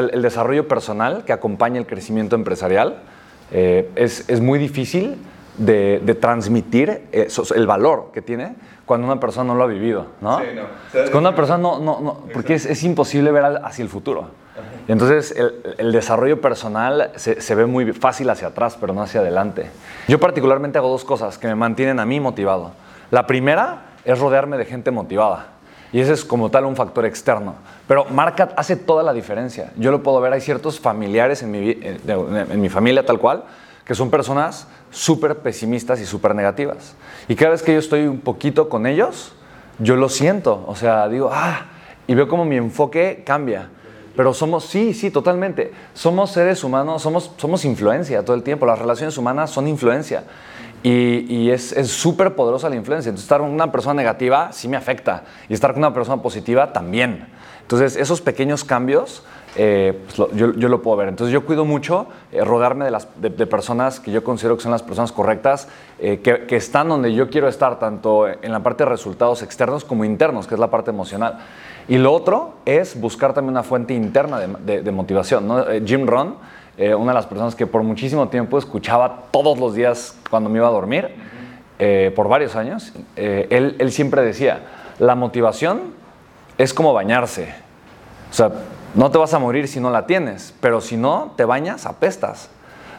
El, desarrollo personal que acompaña el crecimiento empresarial eh, es, es, muy difícil de, de transmitir eh, el valor que tiene cuando una persona no lo ha vivido, ¿no? Sí, no. cuando una persona no, no, no porque es, es, imposible ver hacia el futuro. Entonces el, el desarrollo personal se, se, ve muy fácil hacia atrás, pero no hacia adelante. Yo particularmente hago dos cosas que me mantienen a mí motivado. La primera es rodearme de gente motivada. Y ese es como tal un factor externo. Pero marca, hace toda la diferencia. Yo lo puedo ver, hay ciertos familiares en mi, en, mi familia tal cual, que son personas súper pesimistas y súper negativas. Y cada vez que yo estoy un poquito con ellos, yo lo siento. O sea, digo, ah, y veo como mi enfoque cambia. Pero somos, sí, sí, totalmente. Somos seres humanos, somos, somos influencia todo el tiempo. Las relaciones humanas son influencia. Y, es súper poderosa la influencia. Entonces, estar con una persona negativa sí me afecta. Y estar con una persona positiva también. Entonces, esos pequeños cambios, eh, pues yo, lo puedo ver. Entonces, yo cuido mucho eh, rodearme de, las, de, personas que yo considero que son las personas correctas, eh, que, que, están donde yo quiero estar, tanto en la parte de resultados externos como internos, que es la parte emocional. Y lo otro es buscar también una fuente interna de, de motivación. ¿no? Jim Rohn eh, una de las personas que por muchísimo tiempo escuchaba todos los días cuando me iba a dormir, eh, por varios años, eh, él, él, siempre decía, la motivación es como bañarse. O sea, no te vas a morir si no la tienes, pero si no te bañas, apestas.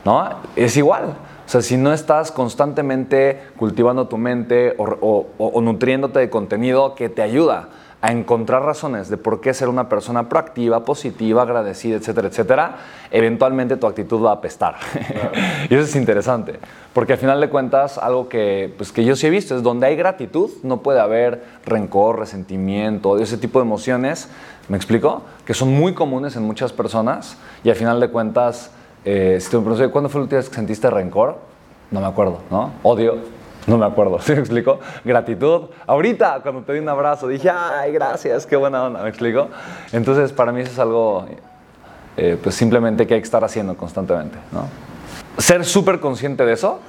¿no? Es igual. O sea, si no estás constantemente cultivando tu mente o, o nutriéndote de contenido que te ayuda a encontrar razones de por qué ser una persona proactiva, positiva, agradecida, etcétera, etcétera, eventualmente tu actitud va a apestar. y eso es interesante, porque al final de cuentas, algo que, pues, que yo sí he visto es donde hay gratitud, no puede haber rencor, resentimiento, ese tipo de emociones, ¿me explico? Que son muy comunes en muchas personas y al final de cuentas, eh, si te me ¿cuándo fue la última vez que sentiste rencor? No me acuerdo, ¿no? Odio, no me acuerdo, ¿sí me explico? Gratitud. Ahorita, cuando te di un abrazo, dije, ay, gracias, qué buena onda, ¿me explico? Entonces, para mí eso es algo, eh, pues simplemente que hay que estar haciendo constantemente, ¿no? Ser súper consciente de eso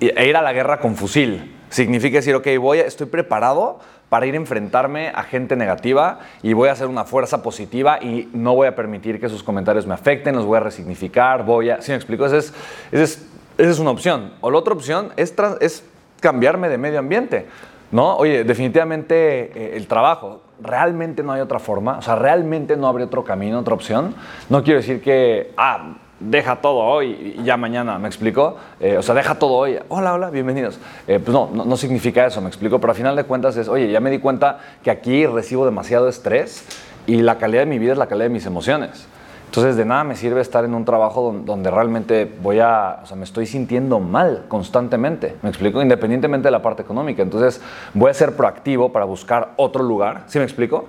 e ir a la guerra con fusil. Significa decir, ok, voy, estoy preparado para ir a enfrentarme a gente negativa y voy a hacer una fuerza positiva y no voy a permitir que sus comentarios me afecten, los voy a resignificar, voy a... ¿Sí me explico? Esa es, es, esa es una opción. O la otra opción es, es cambiarme de medio ambiente. ¿no? Oye, definitivamente eh, el trabajo, realmente no hay otra forma, o sea, realmente no habría otro camino, otra opción. No quiero decir que, ah, deja todo hoy y ya mañana, ¿me explico? Eh, o sea, deja todo hoy, hola, hola, bienvenidos. Eh, pues no, no, no, significa eso, ¿me explico? Pero al final de cuentas es, oye, ya me di cuenta que aquí recibo demasiado estrés y la calidad de mi vida es la calidad de mis emociones. Entonces, de nada me sirve estar en un trabajo donde, realmente voy a, o sea, me estoy sintiendo mal constantemente, me explico, independientemente de la parte económica. Entonces, voy a ser proactivo para buscar otro lugar, ¿sí me explico?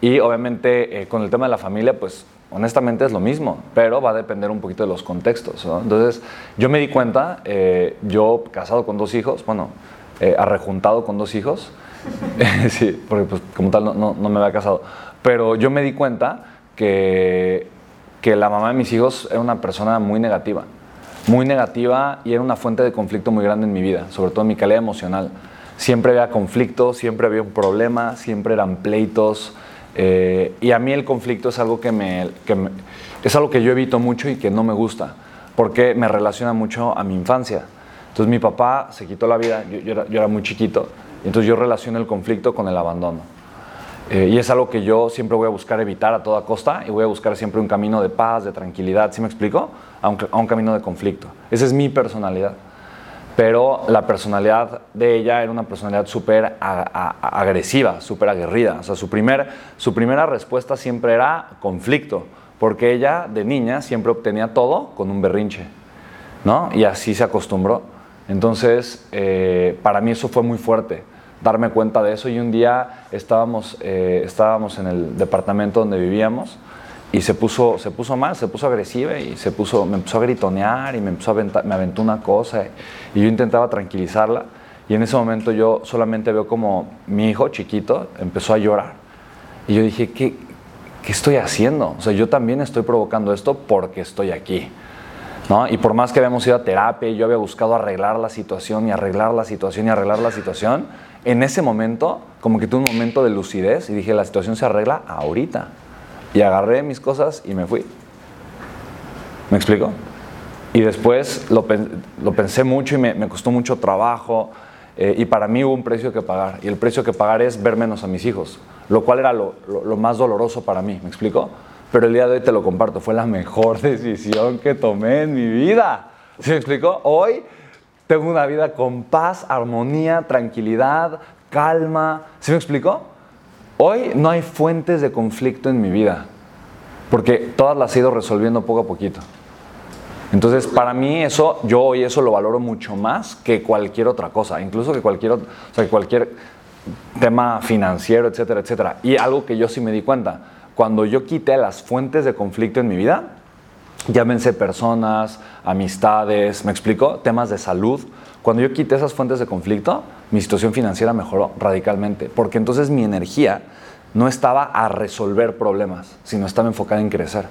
Y obviamente eh, con el tema de la familia, pues honestamente es lo mismo, pero va a depender un poquito de los contextos. ¿no? Entonces, yo me di cuenta, eh, yo casado con dos hijos, bueno, eh, arrejuntado con dos hijos, sí, porque pues como tal no, no, no me había casado, pero yo me di cuenta que que la mamá de mis hijos era una persona muy negativa, muy negativa y era una fuente de conflicto muy grande en mi vida, sobre todo en mi calidad emocional. Siempre había conflicto, siempre había un problema, siempre eran pleitos. Eh, y a mí el conflicto es algo que, me, es algo que yo evito mucho y que no me gusta, porque me relaciona mucho a mi infancia. Entonces mi papá se quitó la vida, yo, era, yo era muy chiquito, entonces yo relaciono el conflicto con el abandono. Eh, y es algo que yo siempre voy a buscar evitar a toda costa y voy a buscar siempre un camino de paz, de tranquilidad, ¿sí me explico? A un, camino de conflicto. Esa es mi personalidad. Pero la personalidad de ella era una personalidad súper agresiva, súper aguerrida. O sea, su, primer, su primera respuesta siempre era conflicto, porque ella de niña siempre obtenía todo con un berrinche, ¿no? Y así se acostumbró. Entonces, eh, para mí eso fue muy fuerte darme cuenta de eso y un día estábamos, eh, estábamos en el departamento donde vivíamos y se puso, se puso mal, se puso agresiva y se puso, me empezó a gritonear y me, empezó a me aventó una cosa y yo intentaba tranquilizarla y en ese momento yo solamente veo como mi hijo chiquito empezó a llorar y yo dije, ¿qué, qué estoy haciendo? O sea, yo también estoy provocando esto porque estoy aquí. Y por más que habíamos ido a terapia yo había buscado arreglar la situación y arreglar la situación y arreglar la situación, en ese momento, como que tuve un momento de lucidez y dije, la situación se arregla ahorita. Y agarré mis cosas y me fui. ¿Me explico? Y después lo, pensé mucho y me, costó mucho trabajo. Eh, y para mí hubo un precio que pagar. Y el precio que pagar es ver menos a mis hijos. Lo cual era lo, lo más doloroso para mí. ¿Me explico? Pero el día de hoy te lo comparto. Fue la mejor decisión que tomé en mi vida. ¿Sí me explico? Hoy tengo una vida con paz, armonía, tranquilidad, calma. ¿Sí me explico? Hoy no hay fuentes de conflicto en mi vida. Porque todas las he ido resolviendo poco a poquito. Entonces, para mí eso, yo hoy eso lo valoro mucho más que cualquier otra cosa, incluso que cualquier, o sea, que cualquier tema financiero, etcétera, etcétera. Y algo que yo sí me di cuenta, cuando yo quité las fuentes de conflicto en mi vida, llámense personas, amistades, me explico, temas de salud, cuando yo quité esas fuentes de conflicto, mi situación financiera mejoró radicalmente, porque entonces mi energía no estaba a resolver problemas, sino estaba enfocada en crecer.